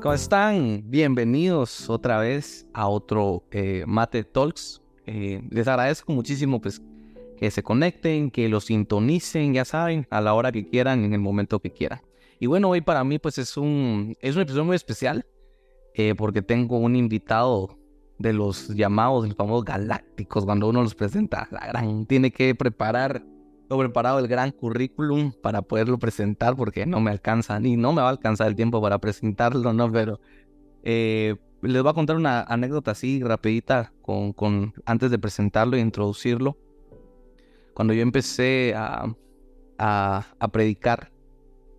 ¿Cómo están? Bienvenidos otra vez a otro eh, Mate Talks. Eh, les agradezco muchísimo pues, que se conecten, que lo sintonicen, ya saben, a la hora que quieran, en el momento que quieran. Y bueno, hoy para mí pues es un, es un episodio muy especial eh, porque tengo un invitado de los llamados, los famosos galácticos, cuando uno los presenta, la gran, tiene que preparar, lo preparado el gran currículum para poderlo presentar porque no me alcanza, ni no me va a alcanzar el tiempo para presentarlo, ¿no? Pero eh, les voy a contar una anécdota así rapidita con, con, antes de presentarlo e introducirlo. Cuando yo empecé a, a, predicar,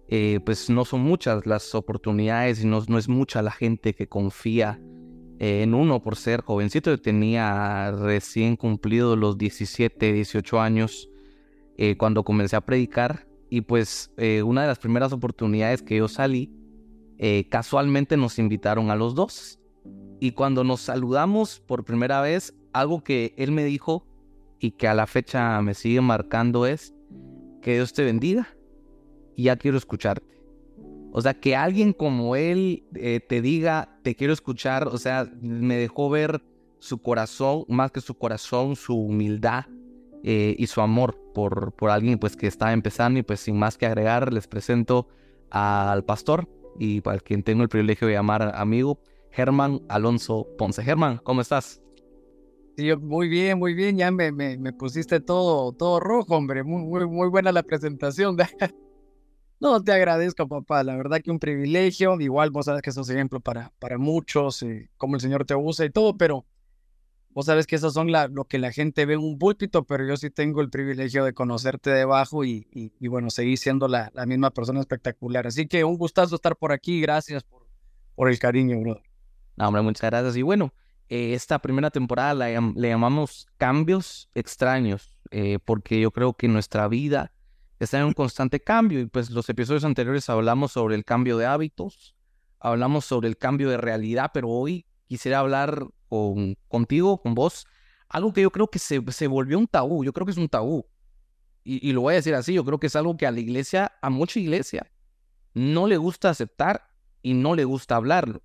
eh, pues no son muchas las oportunidades y no, no es mucha la gente que confía en uno por ser jovencito. Yo tenía recién cumplido los 17, 18 años eh, cuando comencé a predicar y pues una de las primeras oportunidades que yo salí, casualmente nos invitaron a los dos. Y cuando nos saludamos por primera vez, algo que él me dijo y que a la fecha me sigue marcando es que Dios te bendiga y ya quiero escucharte. O sea, que alguien como él eh, te diga, te quiero escuchar, o sea, me dejó ver su corazón, más que su corazón, su humildad eh, y su amor por, por alguien pues que estaba empezando y pues sin más que agregar les presento al pastor y para quien tengo el privilegio de llamar amigo, Germán Alonso Ponce. Germán, ¿cómo estás? Sí, muy bien, muy bien, ya me, me, me pusiste todo, todo rojo, hombre, muy, muy, muy buena la presentación. No, te agradezco, papá. La verdad que un privilegio. Igual vos sabes que sos ejemplo para, para muchos, eh, cómo el Señor te usa y todo, pero vos sabes que esas son la, lo que la gente ve en un púlpito, pero yo sí tengo el privilegio de conocerte debajo y, y, bueno, seguir siendo la, la, misma persona espectacular. Así que un gustazo estar por aquí. Gracias por, por el cariño, bro. No, hombre, muchas gracias. Y bueno, eh, esta primera temporada la, le llamamos cambios extraños, eh, porque yo creo que nuestra vida está en un constante cambio y pues los episodios anteriores hablamos sobre el cambio de hábitos, hablamos sobre el cambio de realidad, pero hoy quisiera hablar con, contigo, con vos, algo que yo creo que se, se volvió un tabú, yo creo que es un tabú. Y, y, lo voy a decir así, yo creo que es algo que a la iglesia, a mucha iglesia, no le gusta aceptar y no le gusta hablarlo.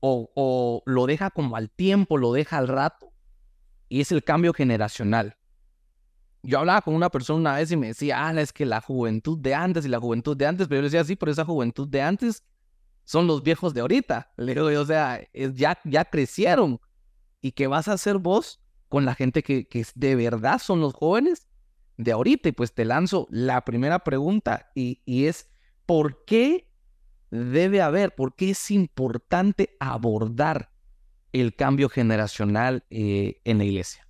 O, o lo deja como al tiempo, lo deja al rato. Y es el cambio generacional yo hablaba con una persona una vez y me decía, ah, es que la juventud de antes y la juventud de antes, pero yo le decía, sí, pero esa juventud de antes son los viejos de ahorita. Le digo, o sea, ya, ya crecieron. ¿Y qué vas a hacer vos con la gente que, que de verdad son los jóvenes de ahorita? Y pues te lanzo la primera pregunta y, y es, ¿por qué debe haber, por qué es importante abordar el cambio generacional eh, en la iglesia?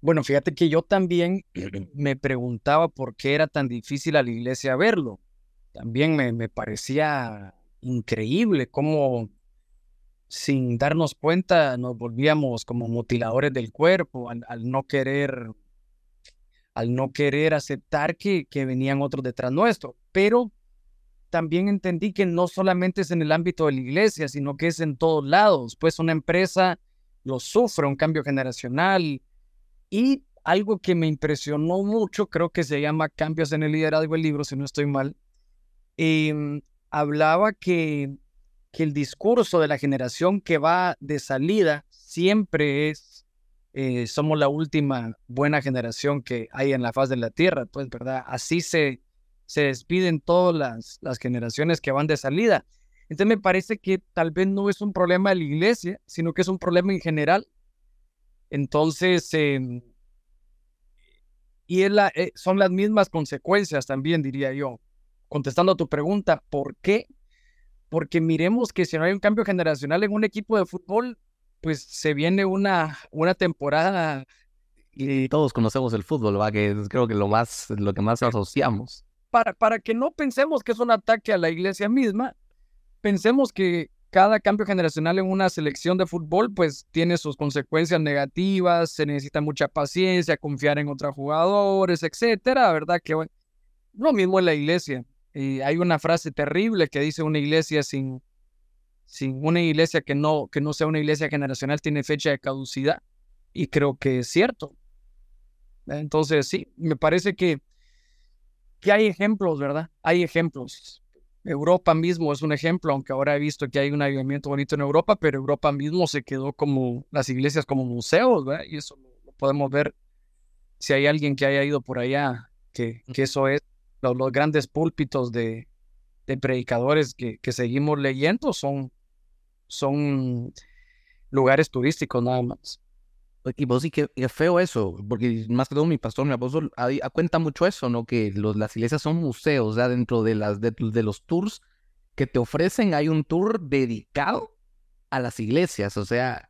Bueno, fíjate que yo también me preguntaba por qué era tan difícil a la iglesia verlo. También me, me parecía increíble cómo sin darnos cuenta nos volvíamos como mutiladores del cuerpo al, no querer al no querer aceptar que, que venían otros detrás nuestro. Pero también entendí que no solamente es en el ámbito de la iglesia, sino que es en todos lados. Pues una empresa lo sufre, un cambio generacional, y algo que me impresionó mucho, creo que se llama Cambios en el liderazgo, el libro, si no estoy mal, em, hablaba que, que el discurso de la generación que va de salida siempre es, eh, somos la última buena generación que hay en la faz de la tierra, pues, ¿verdad? Así se, se despiden todas las, las generaciones que van de salida. Entonces me parece que tal vez no es un problema de la iglesia, sino que es un problema en general entonces, em, y es la, eh, son las mismas consecuencias también, diría yo. Contestando a tu pregunta, ¿por qué? Porque miremos que si no hay un cambio generacional en un equipo de fútbol, pues se viene una, una temporada. Y todos conocemos el fútbol, ¿va? que creo que lo, más, lo que más asociamos. Para, para que no pensemos que es un ataque a la iglesia misma, pensemos que cada cambio generacional en una selección de fútbol pues tiene sus consecuencias negativas, se necesita mucha paciencia, confiar en otros jugadores, etcétera, ¿verdad? Que lo mismo en la iglesia. Y hay una frase terrible que dice una iglesia sin, sin una iglesia que no, que no sea una iglesia generacional tiene fecha de caducidad. Y creo que es cierto. Entonces, sí, me parece que, que hay ejemplos, ¿verdad? Hay ejemplos Europa mismo es un ejemplo, aunque ahora he visto que hay un avivamiento bonito en Europa, pero Europa mismo se quedó como las iglesias como museos, ¿verdad? Y eso lo podemos ver si hay alguien que haya ido por allá, que, que eso es los, grandes púlpitos de, predicadores que, seguimos leyendo son, son lugares turísticos nada más. Y vos sí que es feo eso, porque más que todo mi pastor, mi apóstol, cuenta mucho eso, ¿no? Que las iglesias son museos, ya dentro de, las, de, de, los tours que te ofrecen hay un tour dedicado a las iglesias, o sea,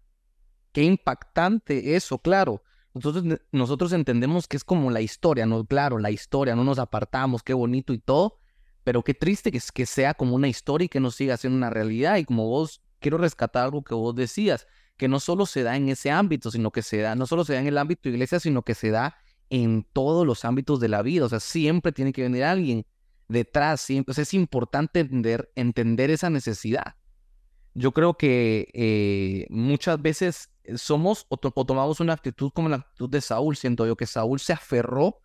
qué impactante eso, claro. Nosotros, nosotros entendemos que es como la historia, ¿no? Claro, la historia, no nos apartamos, qué bonito y todo, pero qué triste que, sea como una historia y que no siga siendo una realidad. Y como vos, quiero rescatar algo que vos decías, que no solo se da en ese ámbito, sino que se da, no solo se da en el ámbito iglesia, sino que se da en todos los ámbitos de la vida. O sea, siempre tiene que venir alguien detrás, siempre. es importante entender, entender esa necesidad. Yo creo que eh, muchas veces somos o, tomamos una actitud como la actitud de Saúl, siento yo que Saúl se aferró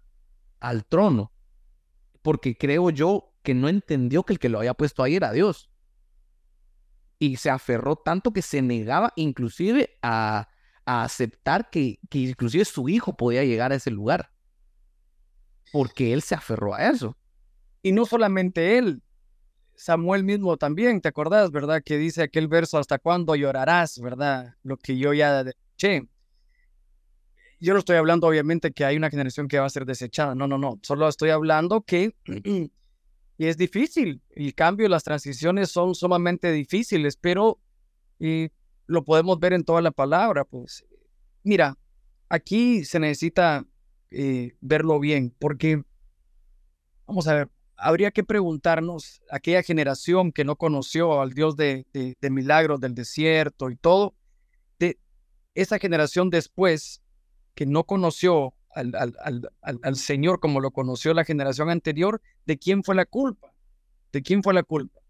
al trono, porque creo yo que no entendió que el que lo había puesto ahí era Dios y se aferró tanto que se negaba inclusive a, aceptar que, que inclusive su hijo podía llegar a ese lugar. Porque él se aferró a eso. Y no solamente él, Samuel mismo también, ¿te acordás, verdad? Que dice aquel verso, ¿hasta cuándo llorarás, verdad? Lo que yo ya che. Yo no estoy hablando, obviamente, que hay una generación que va a ser desechada. No, no, no. Solo estoy hablando que es difícil. El cambio, las transiciones son sumamente difíciles, pero y lo podemos ver en toda la palabra. Pues mira, aquí se necesita eh, verlo bien, porque vamos a ver, habría que preguntarnos aquella generación que no conoció al Dios de, de milagros del desierto y todo, de esa generación después que no conoció al, al, al, Señor como lo conoció la generación anterior, ¿de quién fue la culpa? ¿De quién fue la culpa?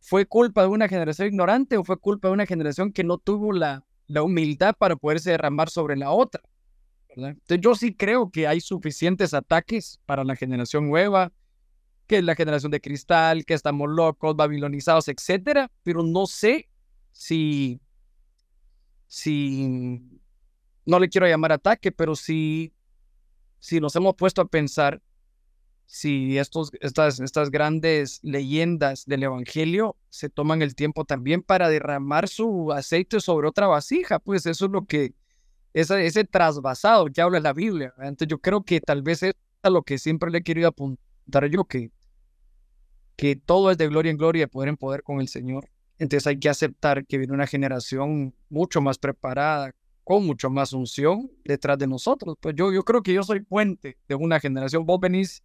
¿Fue culpa de una generación ignorante o fue culpa de una generación que no tuvo la, la humildad para poderse derramar sobre la otra? Entonces yo sí creo que hay suficientes ataques para la generación nueva, que es la generación de cristal, que estamos locos, babilonizados, etcétera, pero no sé si, si, no le quiero llamar ataque, pero si si nos hemos puesto a pensar si estos, estas, estas grandes leyendas del Evangelio se toman el tiempo también para derramar su aceite sobre otra vasija, pues eso es lo que, ese, trasvasado que habla la Biblia. Entonces yo creo que tal vez es a lo que siempre le he querido apuntar yo, que, que todo es de gloria en gloria, de poder en poder con el Señor. Entonces hay que aceptar que viene una generación mucho más preparada, con mucho más unción detrás de nosotros. Pues yo, yo creo que yo soy puente de una generación. Vos venís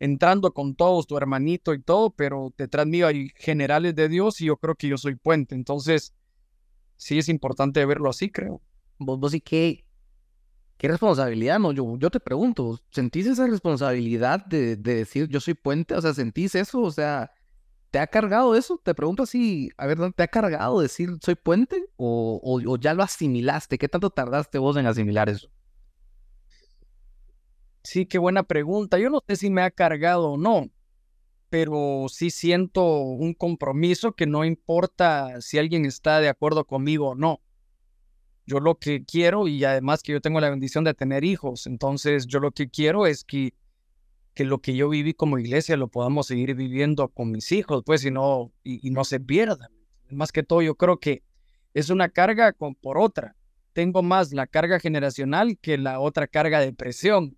entrando con todos, tu hermanito y todo, pero detrás mío hay generales de Dios y yo creo que yo soy puente. Entonces, sí es importante verlo así, creo. Vos, vos que, qué responsabilidad, ¿no? Yo, yo te pregunto, ¿sentís esa responsabilidad de, de decir yo soy puente? O sea, ¿sentís eso? O sea, ¿Te ha cargado eso? Te pregunto así, a ver, ¿te ha cargado decir soy puente? ¿O, o, ya lo asimilaste? ¿Qué tanto tardaste vos en asimilar eso? Sí, qué buena pregunta. Yo no sé si me ha cargado o no, pero sí siento un compromiso que no importa si alguien está de acuerdo conmigo o no. Yo lo que quiero, y además que yo tengo la bendición de tener hijos, entonces yo lo que quiero es que que lo que yo viví como iglesia lo podamos seguir viviendo con mis hijos, pues, y no, y, no se pierdan. Más que todo, yo creo que es una carga con, por otra. Tengo más la carga generacional que la otra carga de presión.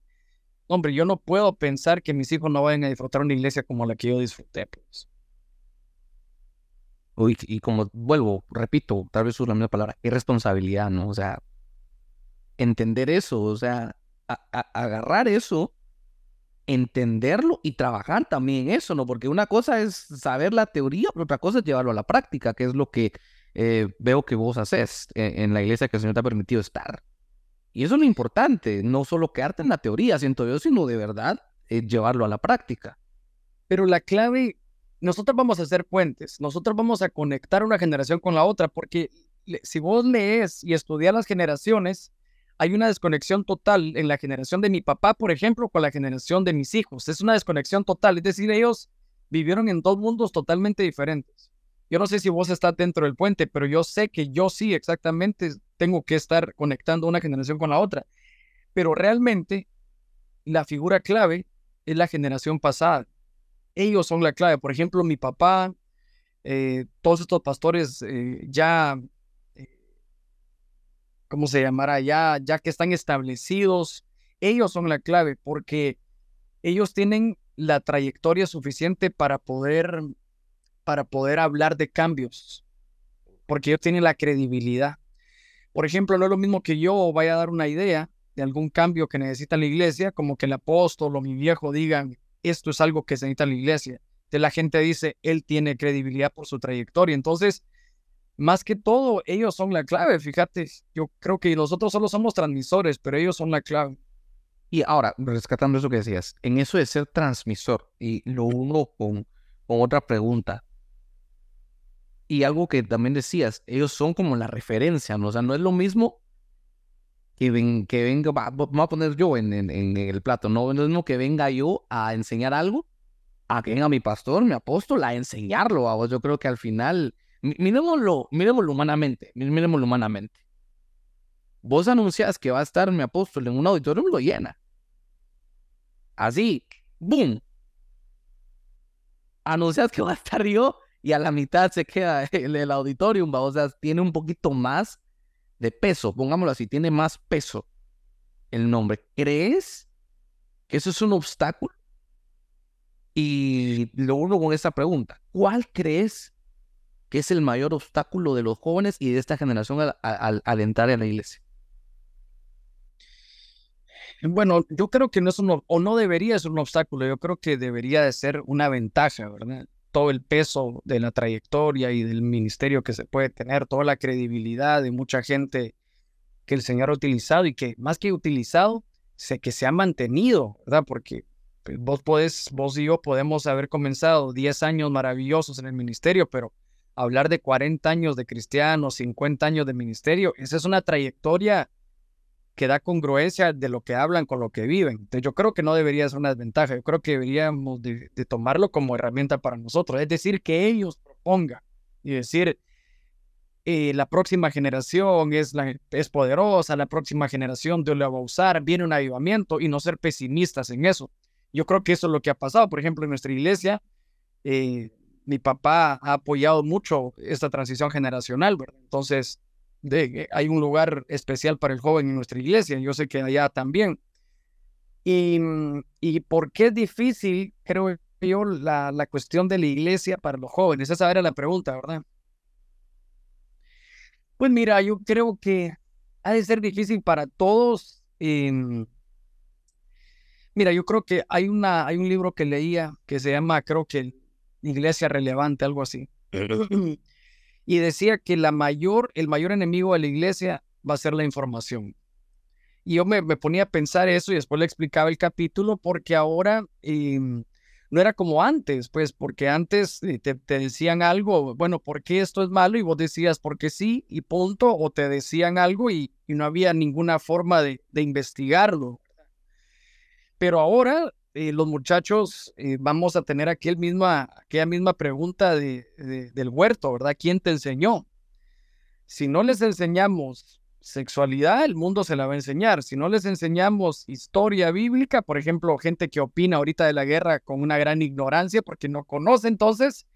Hombre, yo no puedo pensar que mis hijos no vayan a disfrutar una iglesia como la que yo disfruté, pues. Uy, y como vuelvo, repito, tal vez uso la misma palabra, irresponsabilidad, ¿no? O sea, entender eso, o sea, agarrar eso entenderlo y trabajar también eso, ¿no? Porque una cosa es saber la teoría, pero otra cosa es llevarlo a la práctica, que es lo que eh, veo que vos haces en, la iglesia que el Señor te ha permitido estar. Y eso es lo importante, no solo quedarte en la teoría, siento yo, sino de verdad eh, llevarlo a la práctica. Pero la clave, nosotros vamos a hacer puentes, nosotros vamos a conectar una generación con la otra, porque si vos lees y estudias las generaciones, hay una desconexión total en la generación de mi papá, por ejemplo, con la generación de mis hijos. Es una desconexión total. Es decir, ellos vivieron en dos mundos totalmente diferentes. Yo no sé si vos estás dentro del puente, pero yo sé que yo sí exactamente tengo que estar conectando una generación con la otra. Pero realmente la figura clave es la generación pasada. Ellos son la clave. Por ejemplo, mi papá, eh, todos estos pastores eh, ya, eh, ¿cómo se llamará? Ya, ya que están establecidos, ellos son la clave porque ellos tienen la trayectoria suficiente para poder para poder hablar de cambios, porque ellos tienen la credibilidad. Por ejemplo, no es lo mismo que yo vaya a dar una idea de algún cambio que necesita la iglesia, como que el apóstol o mi viejo digan, esto es algo que se necesita la iglesia. Entonces la gente dice, él tiene credibilidad por su trayectoria. Entonces, más que todo, ellos son la clave, fíjate, yo creo que nosotros solo somos transmisores, pero ellos son la clave. Y ahora, rescatando eso que decías, en eso de ser transmisor, y lo uno con, con otra pregunta, y algo que también decías, ellos son como la referencia, ¿no? O sea, no es lo mismo que, ven, que venga, vamos a poner yo en, en, el plato, no, es lo mismo que venga yo a enseñar algo, a que venga mi pastor, mi apóstol, a enseñarlo a vos. Yo creo que al final, miremoslo, miremoslo humanamente, miremoslo humanamente. Vos anuncias que va a estar mi apóstol en un auditorio, lo llena. Así, ¡boom! Anuncias que va a estar yo y a la mitad se queda el, el o sea, tiene un poquito más de peso, pongámoslo así, tiene más peso el nombre. ¿Crees que eso es un obstáculo? Y lo uno con esta pregunta, ¿cuál crees que es el mayor obstáculo de los jóvenes y de esta generación al, entrar en la iglesia? Bueno, yo creo que no es un, o no debería ser un obstáculo, yo creo que debería de ser una ventaja, ¿verdad? Todo el peso de la trayectoria y del ministerio que se puede tener, toda la credibilidad de mucha gente que el Señor ha utilizado y que más que utilizado, sé que se ha mantenido, ¿verdad? Porque pues, vos podés, vos y yo podemos haber comenzado 10 años maravillosos en el ministerio, pero hablar de 40 años de cristianos, 50 años de ministerio, esa es una trayectoria que da congruencia de lo que hablan con lo que viven. Entonces yo creo que no debería ser una desventaja, yo creo que deberíamos de, tomarlo como herramienta para nosotros, es decir, que ellos propongan y decir, eh, la próxima generación es, es poderosa, la próxima generación Dios la va a usar, viene un avivamiento y no ser pesimistas en eso. Yo creo que eso es lo que ha pasado, por ejemplo, en nuestra iglesia. Eh, mi papá ha apoyado mucho esta transición generacional, ¿verdad? Entonces, de, hay un lugar especial para el joven en nuestra iglesia, yo sé que allá también. Y, mm, y por qué es difícil, creo yo, la, la cuestión de la iglesia para los jóvenes. Esa era la pregunta, ¿verdad? Pues mira, yo creo que ha de ser difícil para todos. Em, mira, yo creo que hay, una, hay un libro que leía que se llama, creo que Iglesia Relevante, algo así. y decía que la mayor, el mayor enemigo de la iglesia va a ser la información. Y yo me, ponía a pensar eso y después le explicaba el capítulo porque ahora em, no era como antes, pues porque antes eh, te, decían algo, bueno, ¿por qué esto es malo? Y vos decías, porque sí, y punto, o te decían algo y, no había ninguna forma de, de investigarlo. Pero ahora eh, los muchachos eh, vamos a tener aquel misma, aquella misma pregunta de, del huerto, ¿verdad? ¿Quién te enseñó? Si no les enseñamos sexualidad, el mundo se la va a enseñar. Si no les enseñamos historia bíblica, por ejemplo, gente que opina ahorita de la guerra con una gran ignorancia porque no conoce, entonces,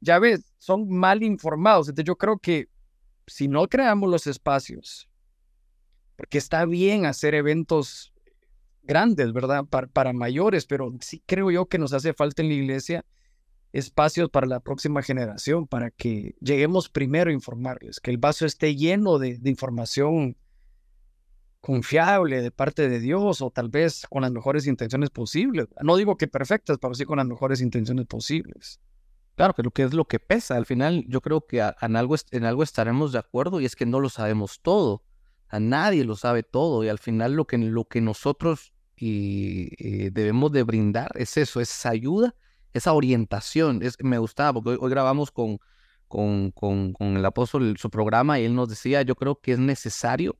ya ves, son mal informados. Entonces yo creo que si no creamos los espacios, porque está bien hacer eventos grandes, ¿verdad? Para, mayores, pero sí creo yo que nos hace falta en la iglesia espacios para la próxima generación, para que lleguemos primero a informarles, que el vaso esté lleno de, información confiable de parte de Dios o tal vez con las mejores intenciones posibles. No digo que perfectas, pero sí con las mejores intenciones posibles. Claro, que lo que es lo que pesa. Al final yo creo que en, algo, en algo estaremos de acuerdo y es que no lo sabemos todo. A nadie lo sabe todo y al final lo que, lo que nosotros y eh, debemos de brindar es eso, esa ayuda, esa orientación. Es, me gustaba porque hoy, grabamos con, con, con, con, el apóstol su programa y él nos decía, yo creo que es necesario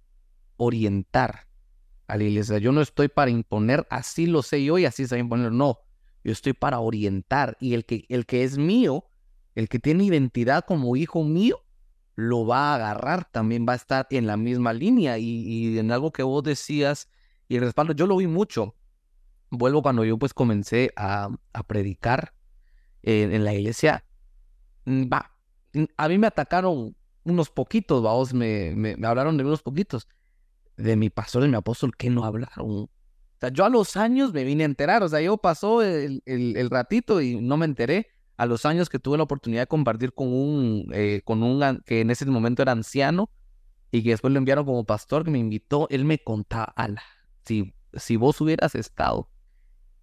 orientar a la iglesia. Yo no estoy para imponer, así lo sé yo y así se va. No, yo estoy para orientar y el que, el que es mío, el que tiene identidad como hijo mío, lo va a agarrar, también va a estar en la misma línea y, en algo que vos decías y el respaldo, yo lo vi mucho. Vuelvo cuando yo pues comencé a, predicar en, la iglesia. Mm, va, mm, a mí me atacaron unos poquitos, vamos, me, me, hablaron de unos poquitos. De mi pastor y mi apóstol, que no hablaron o sea, yo a los años me vine a enterar, o sea, yo pasó el, el, ratito y no me enteré. A los años que tuve la oportunidad de compartir con un, eh, con un que en ese momento era anciano y que después lo enviaron como pastor, que me invitó, él me contaba, ala, si, si vos hubieras estado,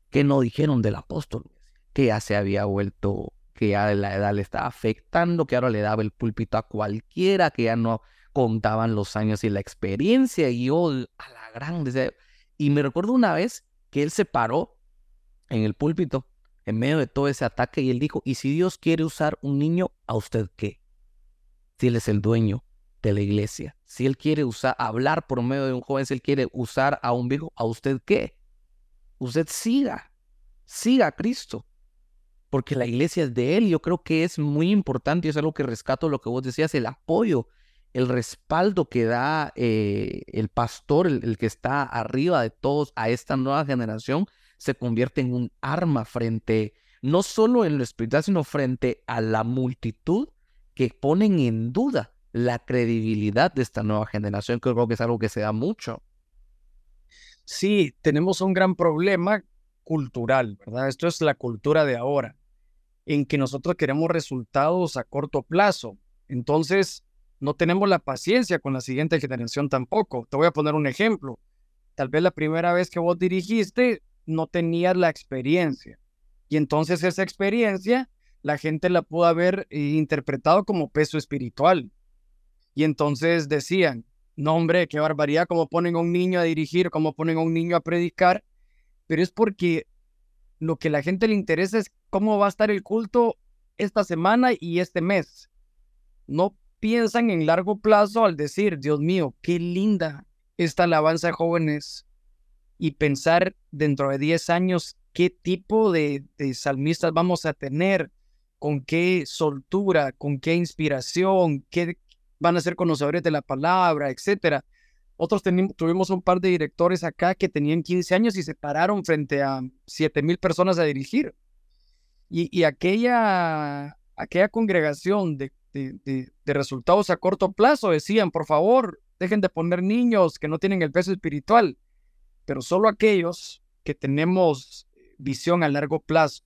¿qué no dijeron del apóstol? Que ya se había vuelto, que ya la edad le estaba afectando, que ahora le daba el púlpito a cualquiera, que ya no contaban los años y la experiencia, y yo a la grande, y me recuerdo una vez que él se paró en el púlpito en medio de todo ese ataque y él dijo, ¿y si Dios quiere usar un niño, a usted qué? Si él es el dueño de la iglesia, si él quiere usar, hablar por medio de un joven, si él quiere usar a un viejo, ¿a usted qué? Usted siga, siga a Cristo, porque la iglesia es de él. Yo creo que es muy importante y es algo que rescato lo que vos decías, el apoyo el respaldo que da eh, el pastor, el, que está arriba de todos a esta nueva generación, se convierte en un arma frente, no solo en lo espiritual, sino frente a la multitud que ponen en duda la credibilidad de esta nueva generación, que creo que es algo que se da mucho. Sí, tenemos un gran problema cultural, ¿verdad? Esto es la cultura de ahora, en que nosotros queremos resultados a corto plazo. Entonces, no tenemos la paciencia con la siguiente generación tampoco. Te voy a poner un ejemplo. Tal vez la primera vez que vos dirigiste no tenías la experiencia. Y entonces esa experiencia la gente la pudo haber eh, interpretado como peso espiritual. Y entonces decían, no hombre, qué barbaridad, cómo ponen a un niño a dirigir, cómo ponen a un niño a predicar. Pero es porque lo que la gente le interesa es cómo va a estar el culto esta semana y este mes. No piensan en largo plazo al decir, Dios mío, qué linda esta alabanza de jóvenes y pensar dentro de 10 años qué tipo de, salmistas vamos a tener, con qué soltura, con qué inspiración, qué van a ser conocedores de la palabra, etcétera. Otros tuvimos un par de directores acá que tenían 15 años y se pararon frente a 7 mil personas a dirigir. Y, aquella, aquella congregación de de, resultados a corto plazo. Decían, por favor, dejen de poner niños que no tienen el peso espiritual, pero solo aquellos que tenemos visión a largo plazo,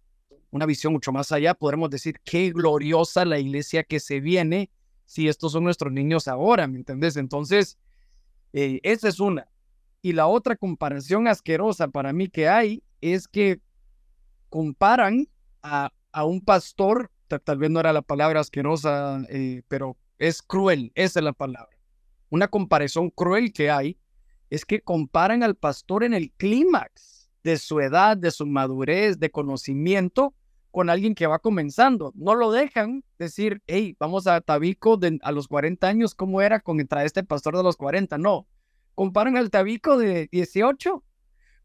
una visión mucho más allá, podremos decir qué gloriosa la iglesia que se viene si estos son nuestros niños ahora, ¿me entendés? Entonces, eh, esa es una. Y la otra comparación asquerosa para mí que hay es que comparan a, a un pastor tal vez no era la palabra asquerosa, eh, pero es cruel, esa es la palabra. Una comparación cruel que hay es que comparan al pastor en el clímax de su edad, de su madurez, de conocimiento, con alguien que va comenzando. No lo dejan decir, hey, vamos a Tabico a los 40 años, ¿cómo era contra este pastor de los 40? No. Comparan al Tabico de 18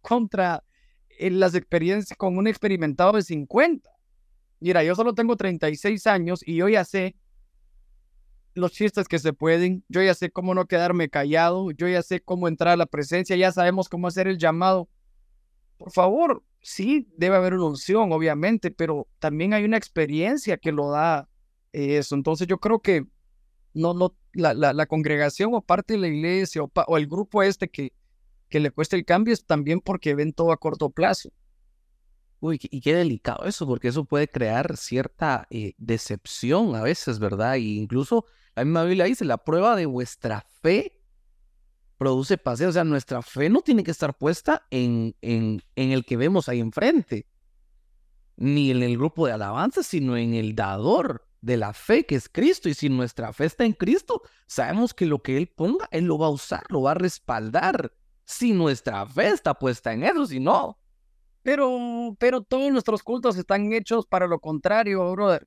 contra eh, las experiencias con un experimentado de 50. Mira, yo solo tengo 36 años y yo ya sé los chistes que se pueden, yo ya sé cómo no quedarme callado, yo ya sé cómo entrar a la presencia, ya sabemos cómo hacer el llamado. Por favor, sí, debe haber una unción, obviamente, pero también hay una experiencia que lo da eso. Entonces yo creo que no, no, la, la, congregación o parte de la iglesia o, el grupo este que, que le cuesta el cambio es también porque ven todo a corto plazo. Uy, y qué delicado eso, porque eso puede crear cierta eh, decepción a veces, ¿verdad? Y incluso la misma Biblia dice, la prueba de vuestra fe produce paz. O sea, nuestra fe no tiene que estar puesta en, en, en el que vemos ahí enfrente, ni en el grupo de alabanza, sino en el dador de la fe, que es Cristo. Y si nuestra fe está en Cristo, sabemos que lo que Él ponga, Él lo va a usar, lo va a respaldar. Si nuestra fe está puesta en eso, si no, pero, pero todos nuestros cultos están hechos para lo contrario, brother.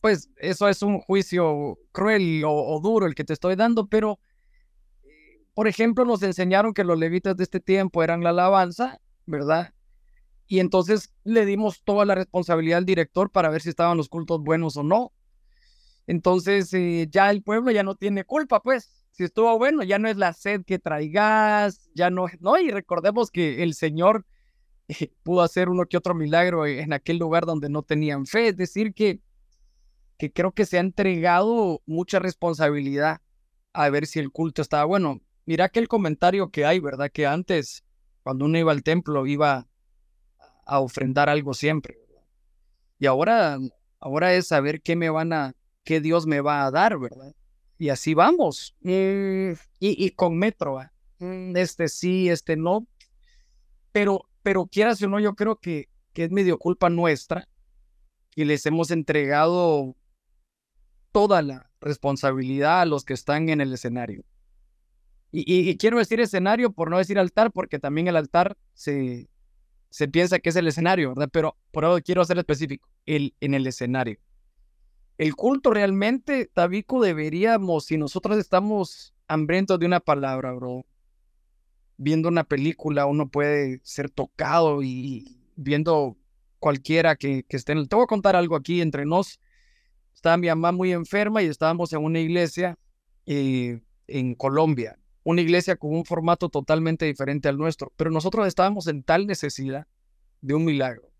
Pues eso es un juicio cruel o, duro el que te estoy dando, pero, por ejemplo, nos enseñaron que los levitas de este tiempo eran la alabanza, ¿verdad? Y entonces le dimos toda la responsabilidad al director para ver si estaban los cultos buenos o no. Entonces eh, ya el pueblo ya no tiene culpa, pues. Si estuvo bueno, ya no es la sed que traigas, ya no, no. Y recordemos que el Señor eh, pudo hacer uno que otro milagro en aquel lugar donde no tenían fe. Es decir, que, que creo que se ha entregado mucha responsabilidad a ver si el culto estaba bueno. Mira aquel comentario que hay, ¿verdad? Que antes, cuando uno iba al templo, iba a ofrendar algo siempre. Y ahora, ahora es saber qué me van a, qué Dios me va a dar, ¿verdad? Y así vamos. Mm, y, con metro, mm, este sí, este no. Pero, pero quieras o no, yo creo que, que es medio culpa nuestra y les hemos entregado toda la responsabilidad a los que están en el escenario. Y, quiero decir escenario por no decir altar, porque también el altar se, se piensa que es el escenario, ¿verdad? Pero por ahora quiero ser específico, el, en el escenario. El culto realmente, Tabico, deberíamos, si nosotros estamos hambrientos de una palabra, bro, viendo una película, uno puede ser tocado y viendo cualquiera que, que esté en el... Te voy a contar algo aquí entre nos. Estaba mi mamá muy enferma y estábamos en una iglesia eh, en Colombia una iglesia con un formato totalmente diferente al nuestro, pero nosotros estábamos en tal necesidad de un milagro,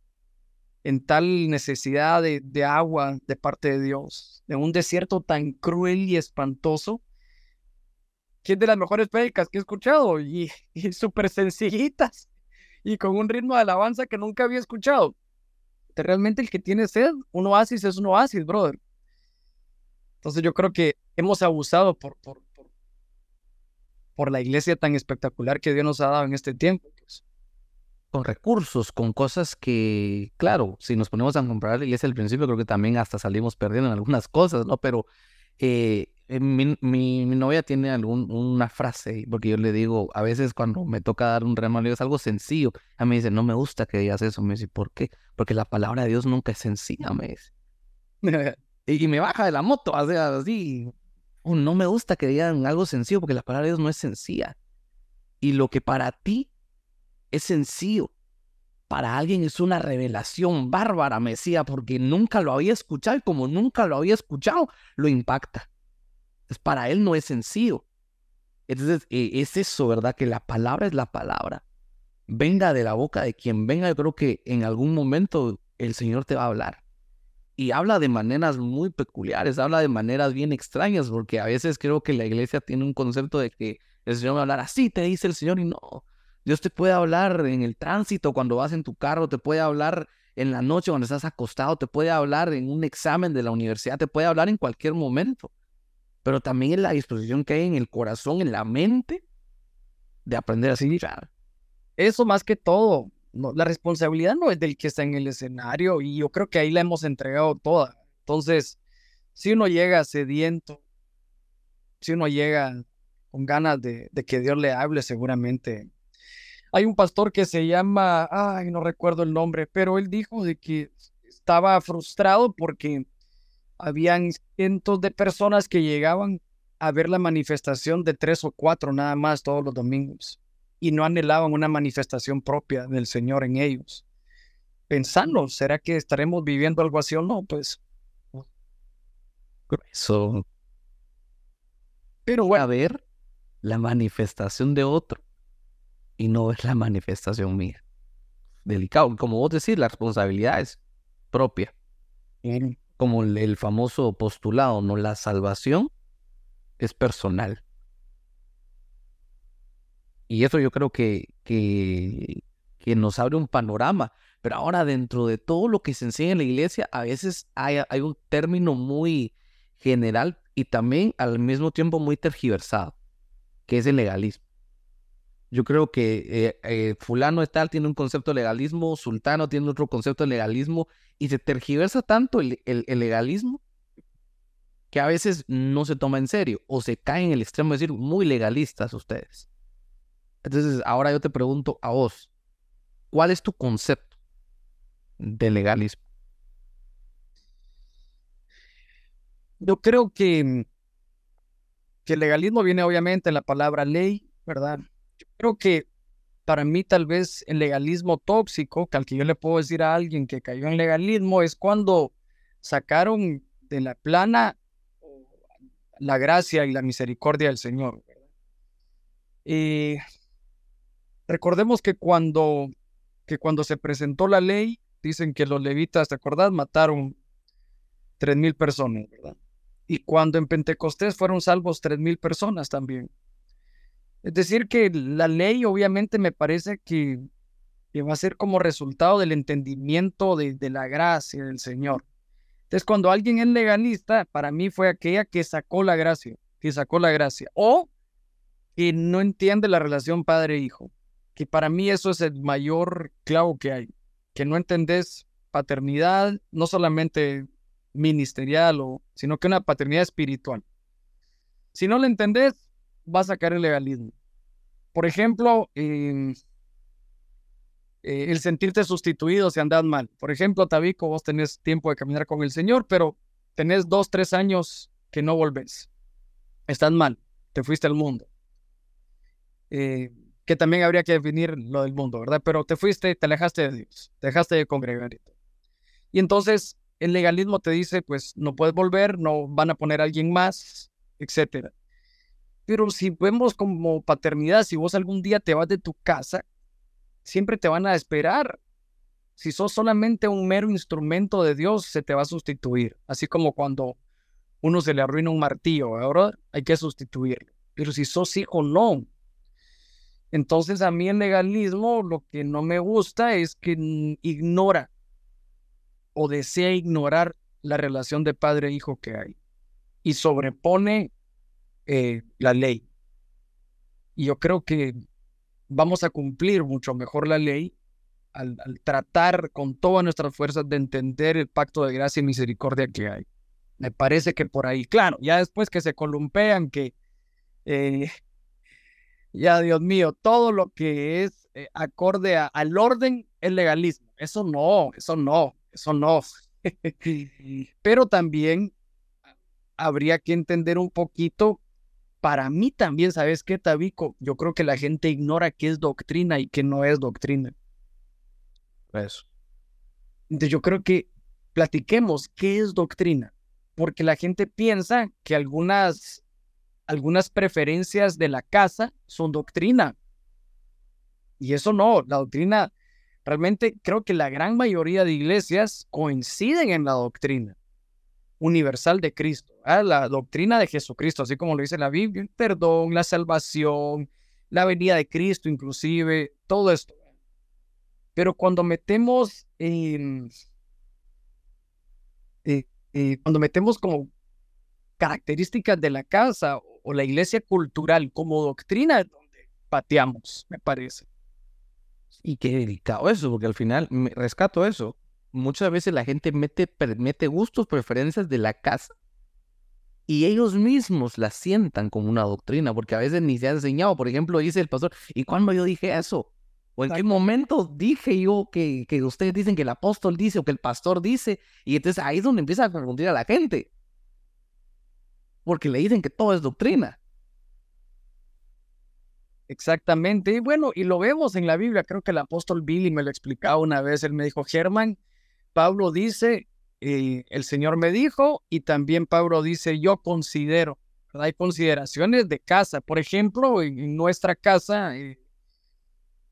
en tal necesidad de, agua de parte de Dios, de un desierto tan cruel y espantoso, que es de las mejores prédicas que he escuchado y, súper sencillitas y con un ritmo de alabanza que nunca había escuchado. Realmente el que tiene sed, un oasis es un oasis, brother. Entonces yo creo que hemos abusado por, por, por la iglesia tan espectacular que Dios nos ha dado en este tiempo. Pues. Con recursos, con cosas que, claro, si nos ponemos a comprar la iglesia al principio, creo que también hasta salimos perdiendo en algunas cosas, ¿no? Pero eh, eh, mi, mi, novia tiene algún, una frase, porque yo le digo, a veces cuando me toca dar un remal, es algo sencillo. A mí me dice, no me gusta que digas eso. Me dice, ¿por qué? Porque la palabra de Dios nunca es sencilla, me dice. y, y, me baja de la moto, o sea, así, no me gusta que digan algo sencillo porque la palabra de Dios no es sencilla. Y lo que para ti es sencillo, para alguien es una revelación bárbara, Mesía, porque nunca lo había escuchado y como nunca lo había escuchado, lo impacta. Para él no es sencillo. Entonces, e, es eso, ¿verdad? Que la palabra es la palabra. Venga de la boca de quien venga, yo creo que en algún momento el Señor te va a hablar y habla de maneras muy peculiares, habla de maneras bien extrañas, porque a veces creo que la iglesia tiene un concepto de que el Señor va a hablar así, te dice el Señor, y no. Dios te puede hablar en el tránsito, cuando vas en tu carro, te puede hablar en la noche cuando estás acostado, te puede hablar en un examen de la universidad, te puede hablar en cualquier momento. Pero también en la disposición que hay en el corazón, en la mente, de aprender a seguir. Eso más que todo, la responsabilidad no es del que está en el escenario y yo creo que ahí la hemos entregado toda. Entonces, si uno llega sediento, si uno llega con ganas de, de que Dios le hable, seguramente. Hay un pastor que se llama, ay, no recuerdo el nombre, pero él dijo de que estaba frustrado porque habían cientos de personas que llegaban a ver la manifestación de tres o cuatro nada más todos los domingos y no anhelaban una manifestación propia del Señor en ellos. Pensando, ¿será que estaremos viviendo algo así o no? Pues. Eso. Pero bueno. A ver la manifestación de otro y no es la manifestación mía. Delicado. Como vos decís, la responsabilidad es propia. Como el famoso postulado, ¿no? La salvación es personal. Y eso yo creo que, que, nos abre un panorama. Pero ahora dentro de todo lo que se enseña en la iglesia, a veces hay, hay un término muy general y también al mismo tiempo muy tergiversado, que es el legalismo. Yo creo que eh, eh, fulano tal tiene un concepto de legalismo, sultano tiene otro concepto de legalismo, y se tergiversa tanto el, el, el, legalismo que a veces no se toma en serio o se cae en el extremo de decir muy legalistas ustedes. Entonces, ahora yo te pregunto a vos, ¿cuál es tu concepto de legalismo? Yo creo que, que el legalismo viene obviamente en la palabra ley, ¿verdad? Yo creo que para mí tal vez el legalismo tóxico, que al que yo le puedo decir a alguien que cayó en legalismo, es cuando sacaron de la plana la gracia y la misericordia del Señor. Y recordemos que cuando, que cuando se presentó la ley, dicen que los levitas, ¿te acordás? Mataron tres mil personas, ¿verdad? Y cuando en Pentecostés fueron salvos tres mil personas también. Es decir, que la ley obviamente me parece que, va a ser como resultado del entendimiento de, de la gracia del Señor. Entonces, cuando alguien es legalista, para mí fue aquella que sacó la gracia, que sacó la gracia. O que no entiende la relación padre-hijo, que para mí eso es el mayor clavo que hay, que no entendés paternidad, no solamente ministerial, o, sino que una paternidad espiritual. Si no lo entendés, vas a caer en legalismo. Por ejemplo, em, eh, el sentirte sustituido si andas mal. Por ejemplo, Tabico, vos tenés tiempo de caminar con el Señor, pero tenés dos, tres años que no volvés. Estás mal, te fuiste al mundo. Eh, que también habría que definir lo del mundo, ¿verdad? Pero te fuiste, te alejaste de Dios, te dejaste de congregar. Y entonces el legalismo te dice, pues no puedes volver, no van a poner a alguien más, etcétera. Pero si vemos como paternidad, si vos algún día te vas de tu casa, siempre te van a esperar. Si sos solamente un mero instrumento de Dios, se te va a sustituir. Así como cuando uno se le arruina un martillo, ahora hay que sustituirlo. Pero si sos hijo, no. Entonces a mí el legalismo lo que no me gusta es que ignora o desea ignorar la relación de padre-hijo que hay y sobrepone eh, la ley. Y yo creo que vamos a cumplir mucho mejor la ley al, tratar con todas nuestras fuerzas de entender el pacto de gracia y misericordia que hay. Me parece que por ahí, claro, ya después que se columpean, que eh, ya Dios mío, todo lo que es eh, acorde al orden es legalismo. Eso no, eso no, eso no. Pero también habría que entender un poquito para mí también, ¿sabes qué, Tabico? Yo creo que la gente ignora qué es doctrina y qué no es doctrina. Eso. Entonces yo creo que platiquemos qué es doctrina, porque la gente piensa que algunas, algunas preferencias de la casa son doctrina. Y eso no, la doctrina, realmente creo que la gran mayoría de iglesias coinciden en la doctrina universal de Cristo, la doctrina de Jesucristo, así como lo dice la Biblia, el perdón, la salvación, la venida de Cristo inclusive, todo esto. Pero cuando metemos eh, eh, cuando metemos como características de la casa o la iglesia cultural como doctrina, es donde pateamos, me parece. Y qué delicado eso, porque al final me rescato eso muchas veces la gente mete, mete gustos, preferencias de la casa y ellos mismos la sientan como una doctrina, porque a veces ni se ha enseñado. Por ejemplo, dice el pastor, ¿y cuándo yo dije eso? ¿O en qué momento dije yo que, que ustedes dicen que el apóstol dice o que el pastor dice? Y entonces ahí es donde empieza a confundir a la gente. Porque le dicen que todo es doctrina. Exactamente. Y bueno, y lo vemos en la Biblia. Creo que el apóstol Billy me lo explicaba una vez. Él me dijo, Germán, Pablo dice, eh, el Señor me dijo, y también Pablo dice, yo considero. Hay consideraciones de casa. Por ejemplo, en, nuestra casa, eh,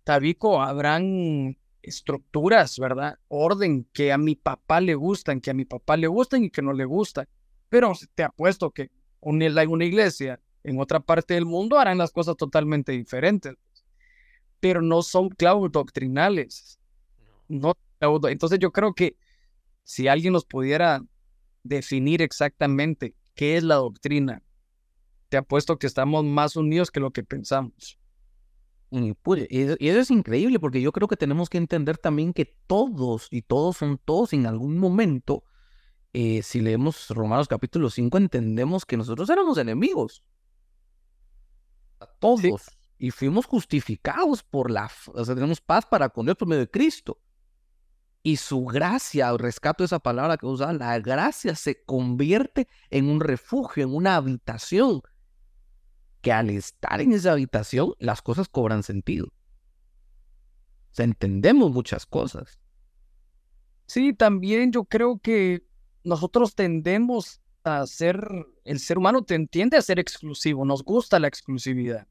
Tabico, habrán estructuras, ¿verdad? Orden que a mi papá le gustan, que a mi papá le gustan y que no le gustan. Pero te apuesto que en una iglesia en otra parte del mundo harán las cosas totalmente diferentes. Pero no son clavos doctrinales. No entonces yo creo que si alguien nos pudiera definir exactamente qué es la doctrina, te apuesto que estamos más unidos que lo que pensamos. Y, eso es increíble porque yo creo que tenemos que entender también que todos y todos son todos en algún momento, eh, si leemos Romanos capítulo 5, entendemos que nosotros éramos enemigos. A todos. Y fuimos justificados por la... O sea, tenemos paz para con Dios por medio de Cristo y su gracia, rescato esa palabra que usa, la gracia se convierte en un refugio, en una habitación, que al estar en esa habitación las cosas cobran sentido. O sea, entendemos muchas cosas. Sí, también yo creo que nosotros tendemos a ser, el ser humano te entiende a ser exclusivo, nos gusta la exclusividad.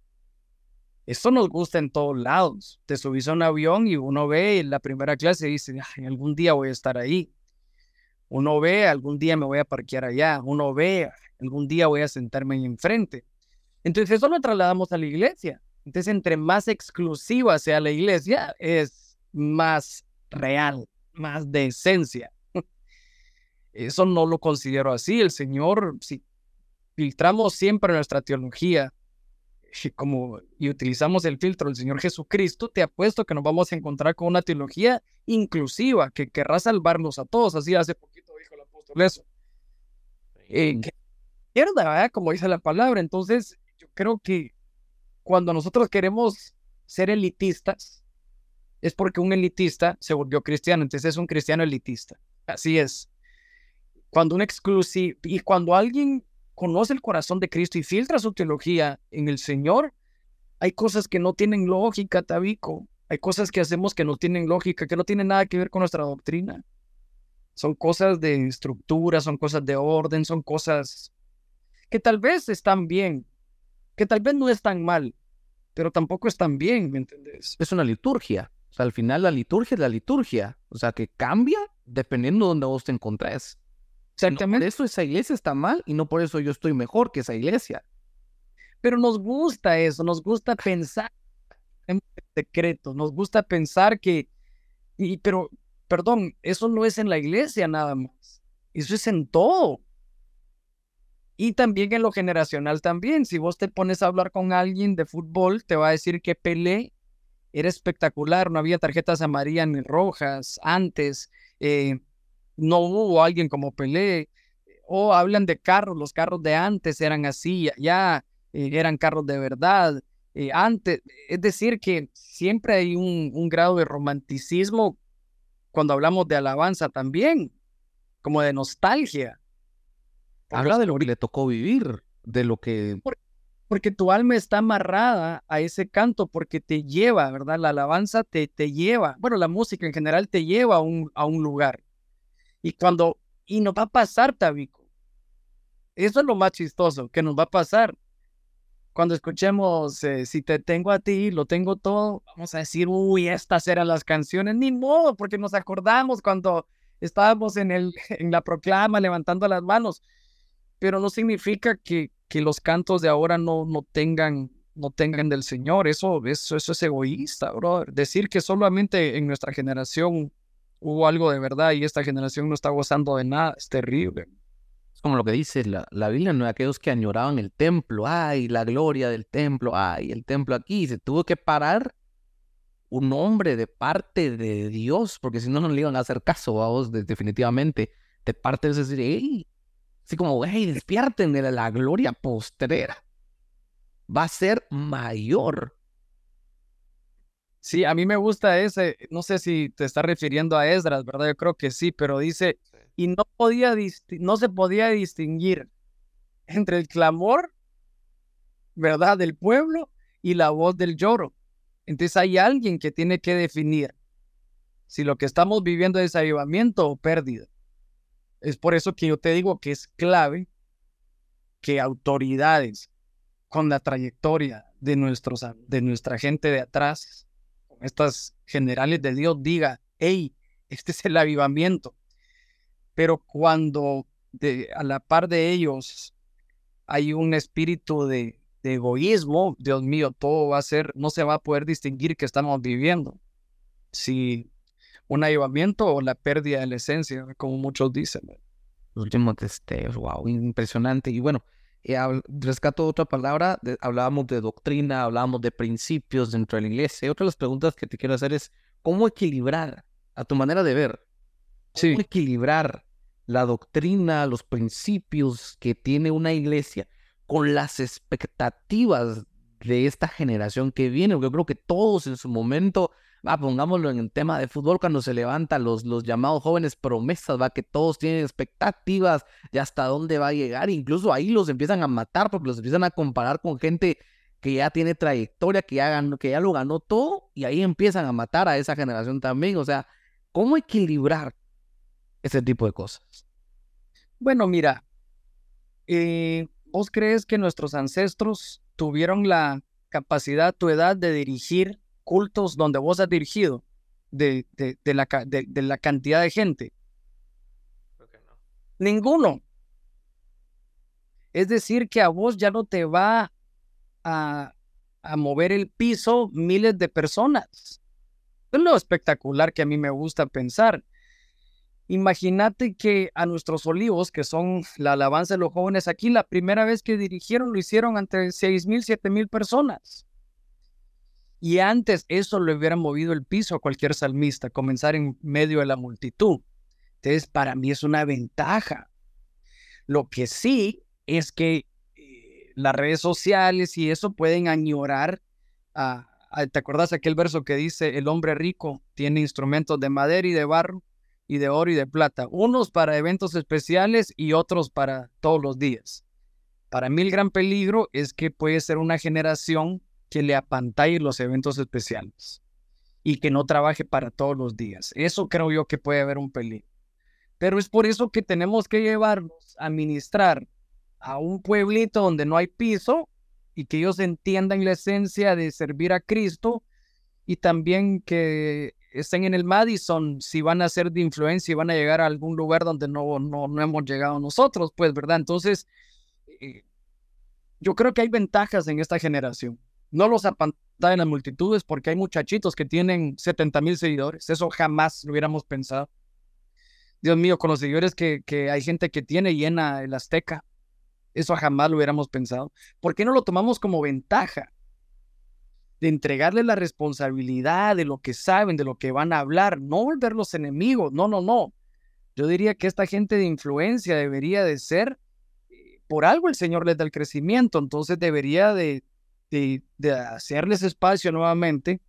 Esto nos gusta en todos lados. Te subís a un avión y uno ve en la primera clase y dice, algún día voy a estar ahí. Uno ve, algún día me voy a parquear allá. Uno ve, algún día voy a sentarme ahí enfrente. Entonces eso lo trasladamos a la iglesia. Entonces entre más exclusiva sea la iglesia, es más real, más de esencia. Eso no lo considero así. El Señor, si filtramos siempre nuestra teología como, y utilizamos el filtro del Señor Jesucristo, te apuesto que nos vamos a encontrar con una teología inclusiva que querrá salvarnos a todos. Así hace poquito dijo el apóstol eso. Eh, izquierda, como dice la palabra. Entonces, yo creo que cuando nosotros queremos ser elitistas, es porque un elitista se volvió cristiano, entonces es un cristiano elitista. Así es. Cuando un exclusivo, y cuando alguien conoce el corazón de Cristo y filtra su teología en el Señor, hay cosas que no tienen lógica, Tabico. Hay cosas que hacemos que no tienen lógica, que no tienen nada que ver con nuestra doctrina. Son cosas de estructura, son cosas de orden, son cosas que tal vez están bien, que tal vez no están mal, pero tampoco están bien, ¿me entiendes? Es una liturgia. O sea, al final la liturgia es la liturgia. O sea, que cambia dependiendo de donde vos te encontrés. Exactamente. por eso esa iglesia está mal y no por eso yo estoy mejor que esa iglesia. Pero nos gusta eso, nos gusta pensar en secreto, nos gusta pensar que, y, pero, perdón, eso no es en la iglesia nada más, eso es en todo. Y también en lo generacional también. Si vos te pones a hablar con alguien de fútbol, te va a decir que Pelé era espectacular, no había tarjetas amarillas ni rojas antes, eh, no hubo alguien como Pelé. O hablan de carros, los carros de antes eran así, ya eh, eran carros de verdad. Eh, antes, es decir, que siempre hay un, un grado de romanticismo cuando hablamos de alabanza también, como de nostalgia. Habla de lo que le tocó vivir, de lo que... Porque tu alma está amarrada a ese canto porque te lleva, ¿verdad? La alabanza te, te lleva, bueno, la música en general te lleva a un, a un lugar. Y cuando, y nos va a pasar, Tabico. Eso es lo más chistoso, que nos va a pasar. Cuando escuchemos, eh, si te tengo a ti, lo tengo todo, vamos a decir, uy, estas eran las canciones, ni modo, porque nos acordamos cuando estábamos en, el, en la proclama levantando las manos pero no significa que, que los cantos de ahora no, no, tengan, no tengan del Señor. Eso, eso, eso es egoísta, brother. Decir que solamente en nuestra generación hubo algo de verdad y esta generación no está gozando de nada es terrible. Es como lo que dice la, la Biblia, ¿no? Aquellos que añoraban el templo, ay, la gloria del templo, ay, el templo aquí, se tuvo que parar un hombre de parte de Dios, porque si no, no le iban a hacer caso a vos, definitivamente, de parte de decir, hey, Así como, hey, despierten de la gloria postrera. Va a ser mayor. Sí, a mí me gusta ese, no sé si te está refiriendo a Esdras, ¿verdad? Yo creo que sí, pero dice, y no, podía no se podía distinguir entre el clamor, ¿verdad? Del pueblo y la voz del lloro. Entonces hay alguien que tiene que definir si lo que estamos viviendo es avivamiento o pérdida. Es por eso que yo te digo que es clave que autoridades con la trayectoria de, nuestros, de nuestra gente de atrás, estas generales de Dios, diga, hey, este es el avivamiento. Pero cuando a la par de ellos hay un espíritu de, de egoísmo, Dios mío, todo va a ser, no se va a poder distinguir que estamos viviendo. Si un avivamiento o la pérdida de la esencia, como muchos dicen. Los últimos testeos, wow, impresionante. Y bueno, eh, rescato otra palabra, hablábamos de doctrina, hablábamos de principios dentro de la iglesia. Y otra de las preguntas que te quiero hacer es, ¿cómo equilibrar, a tu manera de ver, cómo equilibrar la doctrina, los principios que tiene una iglesia con las expectativas de esta generación que viene? Porque yo creo que todos en su momento va, pongámoslo en el tema de fútbol, cuando se levantan los, los llamados jóvenes promesas, va, que todos tienen expectativas de hasta dónde va a llegar, incluso ahí los empiezan a matar porque los empiezan a comparar con gente que ya tiene trayectoria, que ya, que ya lo ganó todo, y ahí empiezan a matar a esa generación también. O sea, ¿cómo equilibrar ese tipo de cosas? Bueno, mira, eh, ¿vos crees que nuestros ancestros tuvieron la capacidad, tu edad, de dirigir cultos donde vos has dirigido? De, de, la, de, la, cantidad de gente. Ninguno. Es decir, que a vos ya no te va a, a mover el piso miles de personas. Es lo espectacular que a mí me gusta pensar. Imagínate que a nuestros olivos, que son la alabanza de los jóvenes aquí, la primera vez que dirigieron lo hicieron ante seis mil, siete mil personas. Y antes eso le hubiera movido el piso a cualquier salmista, comenzar en medio de la multitud. Entonces, para mí es una ventaja. Lo que sí es que eh, las redes sociales y eso pueden añorar a, ¿Te acuerdas aquel verso que dice, el hombre rico tiene instrumentos de madera y de barro? y de oro y de plata, unos para eventos especiales y otros para todos los días. Para mí el gran peligro es que puede ser una generación que le apantalle los eventos especiales y que no trabaje para todos los días. Eso creo yo que puede haber un peligro. Pero es por eso que tenemos que llevarnos a ministrar a un pueblito donde no hay piso y que ellos entiendan la esencia de servir a Cristo y también que estén en el Madison, si van a ser de influencia y van a llegar a algún lugar donde no, no, no hemos llegado nosotros, pues, ¿verdad? Entonces, eh, yo creo que hay ventajas en esta generación. No los apantallan las multitudes porque hay muchachitos que tienen 70 mil seguidores. Eso jamás lo hubiéramos pensado. Dios mío, con los seguidores que, hay gente que tiene llena el Azteca. Eso jamás lo hubiéramos pensado. ¿Por qué no lo tomamos como ventaja? de entregarles la responsabilidad de lo que saben, de lo que van a hablar, no volverlos enemigos, no, no, no. Yo diría que esta gente de influencia debería de ser, eh, por algo el Señor les da el crecimiento, entonces debería de, de, hacerles espacio nuevamente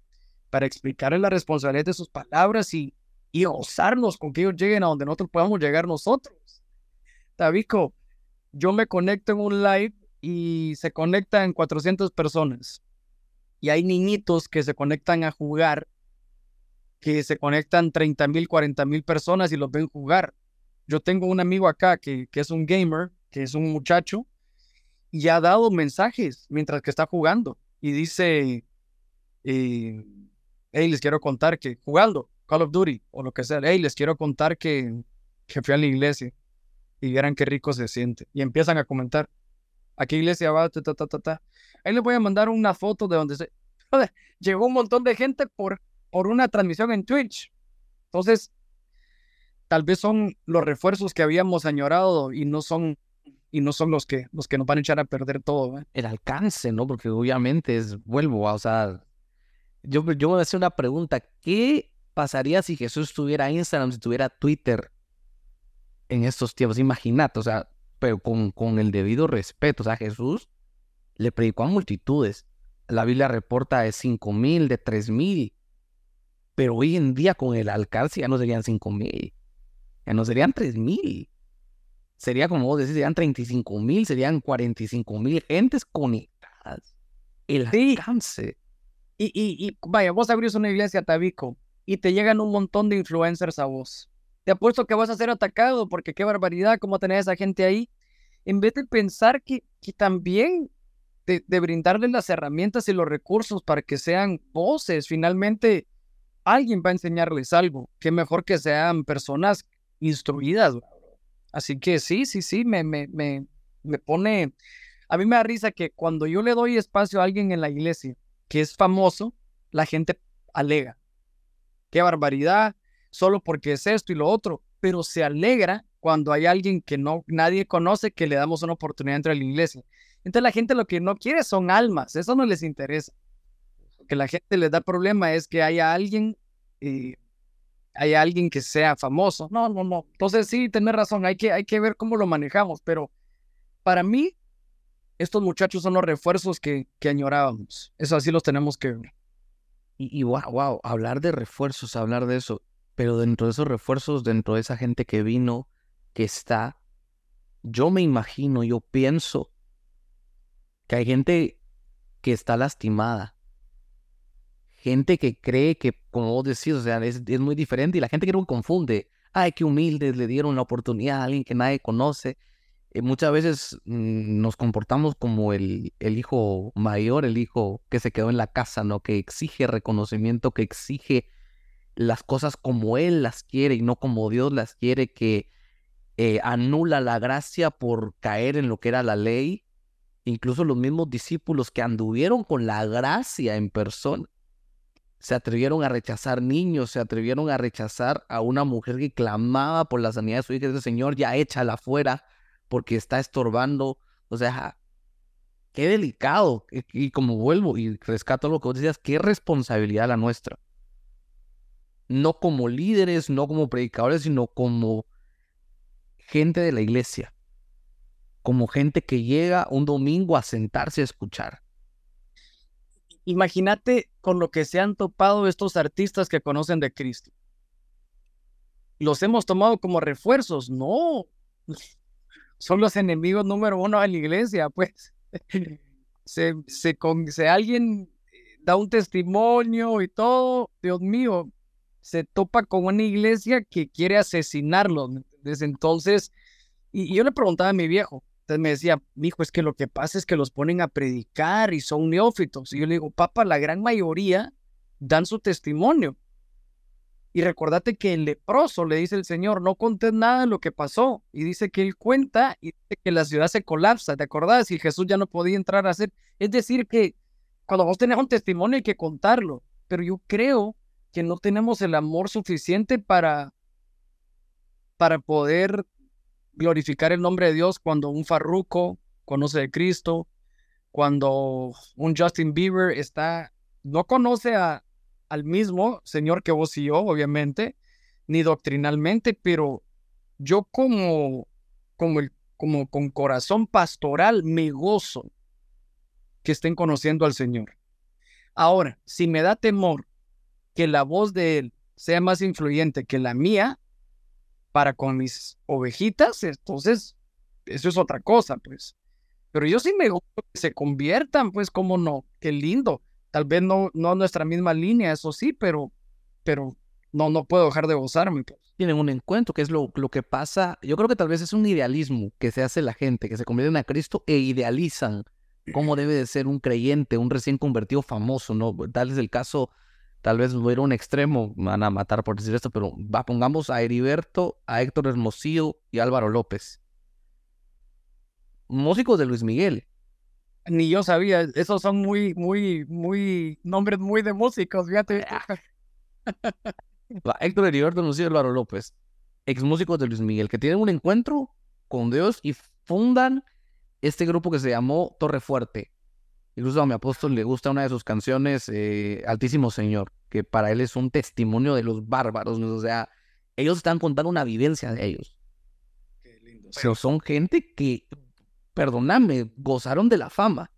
para explicarles la responsabilidad de sus palabras y, y gozarnos con que ellos lleguen a donde nosotros podamos llegar nosotros. Tabico, yo me conecto en un live y se conectan 400 personas y hay niñitos que se conectan a jugar, que se conectan 30 mil, 40 mil personas y los ven jugar. Yo tengo un amigo acá que, que es un gamer, que es un muchacho, y ha dado mensajes mientras que está jugando. Y dice, eh, hey, les quiero contar que jugando Call of Duty o lo que sea, hey, les quiero contar que, que fui a la iglesia y vieran qué rico se siente. Y empiezan a comentar, ¿a qué iglesia va? Ta, ta, ta, ta. Ahí les voy a mandar una foto de donde se... Llegó un montón de gente por, por una transmisión en Twitch. Entonces, tal vez son los refuerzos que habíamos añorado y no son y no son los que los que nos van a echar a perder todo. El alcance, ¿no? Porque obviamente es, vuelvo, a, o sea, yo, yo me voy a hacer una pregunta, ¿qué pasaría si Jesús tuviera Instagram, si tuviera Twitter en estos tiempos? Imagínate, o sea, pero con, con el debido respeto, o sea, Jesús le predicó a multitudes. La Biblia reporta de 5 mil, de 3 mil. Pero hoy en día con el alcance ya no serían 5 mil. Ya no serían 3 mil. Sería como vos decís, serían 35 mil, serían 45 mil gentes conectadas. El alcance. Y, y, y vaya, vos abrís una iglesia, Tabico, y te llegan un montón de influencers a vos. Te apuesto que vas a ser atacado porque qué barbaridad, cómo tenés a esa gente ahí. En vez de pensar que, que también de, brindarles las herramientas y los recursos para que sean voces. Finalmente, alguien va a enseñarles algo. Qué mejor que sean personas instruidas. Así que sí, sí, sí, me, me, me, me pone... A mí me da risa que cuando yo le doy espacio a alguien en la iglesia que es famoso, la gente alega. Qué barbaridad, solo porque es esto y lo otro, pero se alegra cuando hay alguien que no nadie conoce que le damos una oportunidad dentro de la iglesia. Entonces la gente lo que no quiere son almas, eso no les interesa. Lo que la gente les da problema es que haya alguien, eh, haya alguien que sea famoso. No, no, no. Entonces sí, tenés razón, hay que, hay que ver cómo lo manejamos, pero para mí, estos muchachos son los refuerzos que, que añorábamos. Eso así los tenemos que ver. Y, y wow, wow, hablar de refuerzos, hablar de eso, pero dentro de esos refuerzos, dentro de esa gente que vino, que está, yo me imagino, yo pienso que hay gente que está lastimada. Gente que cree que, como vos decís, o sea, es, es muy diferente y la gente que confunde. Ay, qué humildes, le dieron la oportunidad a alguien que nadie conoce. Eh, muchas veces mm, nos comportamos como el, el, hijo mayor, el hijo que se quedó en la casa, ¿no? Que exige reconocimiento, que exige las cosas como él las quiere y no como Dios las quiere, que eh, anula la gracia por caer en lo que era la ley. Incluso los mismos discípulos que anduvieron con la gracia en persona se atrevieron a rechazar niños, se atrevieron a rechazar a una mujer que clamaba por la sanidad de su hija. Dice, Señor, ya échala afuera porque está estorbando. O sea, qué delicado. Y, como vuelvo y rescato lo que vos decías, qué responsabilidad la nuestra. No como líderes, no como predicadores, sino como gente de la iglesia. Como gente que llega un domingo a sentarse a escuchar. Imagínate con lo que se han topado estos artistas que conocen de Cristo. ¿Los hemos tomado como refuerzos? No, son los enemigos número uno de la iglesia, pues. Se, se, con, se alguien da un testimonio y todo, Dios mío, se topa con una iglesia que quiere asesinarlo. Desde entonces, y, yo le preguntaba a mi viejo, entonces me decía, hijo, es que lo que pasa es que los ponen a predicar y son neófitos. Y yo le digo, papá, la gran mayoría dan su testimonio. Y recordate que el leproso le dice el Señor, no contés nada de lo que pasó. Y dice que él cuenta y dice que la ciudad se colapsa. ¿Te acordás? Y Jesús ya no podía entrar a hacer. Es decir, que cuando vos tenés un testimonio hay que contarlo. Pero yo creo que no tenemos el amor suficiente para, para poder glorificar el nombre de Dios cuando un farruco conoce de Cristo, cuando un Justin Bieber está, no conoce al mismo Señor que vos y yo, obviamente, ni doctrinalmente, pero yo como, como, el, como con corazón pastoral me gozo que estén conociendo al Señor. Ahora, si me da temor que la voz de Él sea más influyente que la mía para con mis ovejitas, entonces eso es otra cosa, pues. Pero yo sí me gusta que se conviertan, pues, cómo no, qué lindo. Tal vez no, no nuestra misma línea, eso sí, pero, pero no, no puedo dejar de gozarme. Pues. Tienen un encuentro, que es lo, lo que pasa. Yo creo que tal vez es un idealismo que se hace la gente, que se convierten a Cristo e idealizan cómo debe de ser un creyente, un recién convertido famoso, ¿no? Tal es el caso, tal vez voy a ir a un extremo, me van a matar por decir esto, pero va, pongamos a Heriberto, a Héctor Hermosillo y Álvaro López. Músicos de Luis Miguel, ni yo sabía, esos son muy, muy, muy, nombres muy de músicos, fíjate. Héctor Heriberto Lucía Álvaro López, ex músicos de Luis Miguel, que tienen un encuentro con Dios y fundan este grupo que se llamó Torre Fuerte. Incluso a mi apóstol le gusta una de sus canciones, eh, Altísimo Señor, que para él es un testimonio de los bárbaros. O sea, ellos están contando una vivencia de ellos. Qué lindo. Pero son gente que perdóname, gozaron de la fama.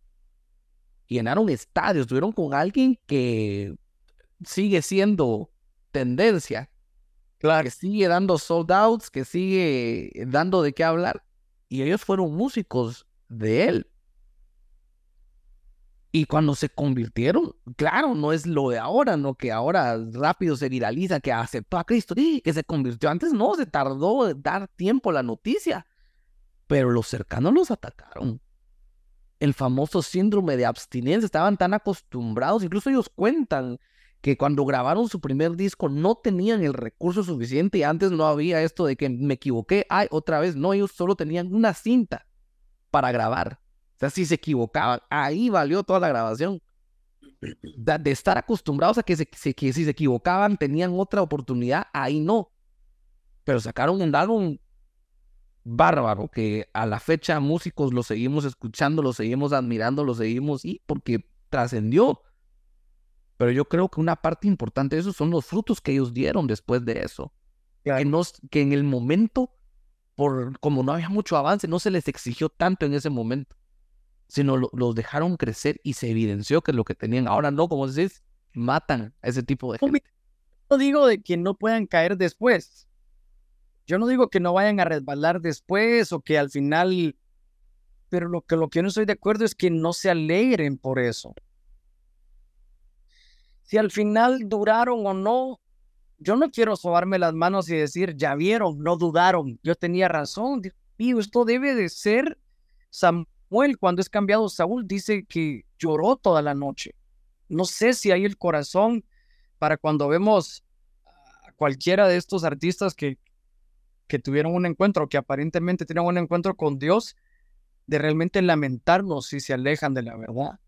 Llenaron estadios, estuvieron con alguien que sigue siendo tendencia. Claro. Que sigue dando sold outs, que sigue dando de qué hablar. Y ellos fueron músicos de él. Y cuando se convirtieron, claro, no es lo de ahora, ¿no? Que ahora rápido se viraliza, que aceptó a Cristo, que se convirtió. Antes no, se tardó dar tiempo la noticia pero los cercanos los atacaron. El famoso síndrome de abstinencia, estaban tan acostumbrados, incluso ellos cuentan que cuando grabaron su primer disco no tenían el recurso suficiente y antes no había esto de que me equivoqué, ay, otra vez, no, ellos solo tenían una cinta para grabar. O sea, si se equivocaban, ahí valió toda la grabación. De, estar acostumbrados a que, que si se equivocaban tenían otra oportunidad, ahí no. Pero sacaron un álbum bárbaro que a la fecha músicos lo seguimos escuchando, lo seguimos admirando, lo seguimos y porque trascendió. Pero yo creo que una parte importante de eso son los frutos que ellos dieron después de eso. Que, que en el momento, por como no había mucho avance, no se les exigió tanto en ese momento, sino los dejaron crecer y se evidenció que lo que tenían ahora no, como decís, matan a ese tipo de gente. No digo de que no puedan caer después, yo no digo que no vayan a resbalar después o que al final pero lo que, lo que yo no estoy de acuerdo es que no se alegren por eso. Si al final duraron o no, yo no quiero sobarme las manos y decir, ya vieron, no dudaron, yo tenía razón. Y esto debe de ser Samuel, cuando es cambiado Saúl, dice que lloró toda la noche. No sé si hay el corazón para cuando vemos a cualquiera de estos artistas que, que tuvieron un encuentro, que aparentemente tienen un encuentro con Dios, de realmente lamentarnos si se alejan de la verdad.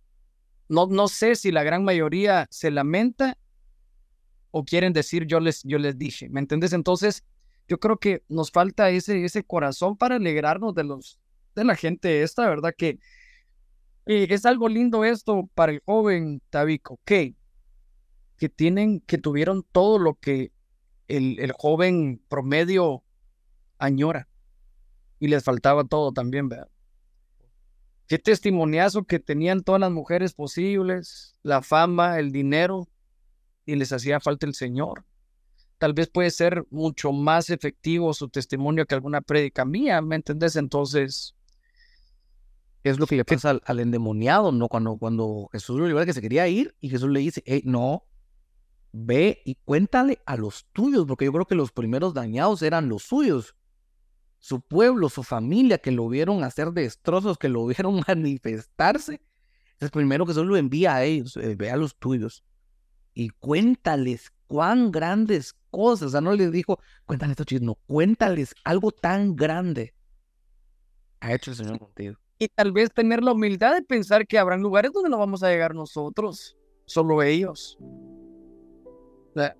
No, no sé si la gran mayoría se lamenta o quieren decir yo les, yo les dije, ¿me entiendes? Entonces, yo creo que nos falta ese, ese corazón para alegrarnos de, los, de la gente esta, ¿verdad? Que eh, es algo lindo esto para el joven Tabico, que, que tienen, que tuvieron todo lo que el, el joven promedio añora y les faltaba todo también, ¿verdad? Qué testimoniazo que tenían todas las mujeres posibles, la fama, el dinero, y les hacía falta el Señor. Tal vez puede ser mucho más efectivo su testimonio que alguna prédica mía, ¿me entendés? Entonces, es lo que le pasa al, endemoniado, ¿no? Cuando, cuando Jesús le dice que se quería ir y Jesús le dice, hey, no, ve y cuéntale a los tuyos, porque yo creo que los primeros dañados eran los suyos. Su pueblo, su familia, que lo vieron hacer destrozos, que lo vieron manifestarse, es primero que solo envía a ellos, eh, ve a los tuyos y cuéntales cuán grandes cosas, o sea, no les dijo, cuéntales estos chistes, no, cuéntales algo tan grande ha hecho el Señor contigo. Y tal vez tener la humildad de pensar que habrán lugares donde no vamos a llegar nosotros, solo ellos.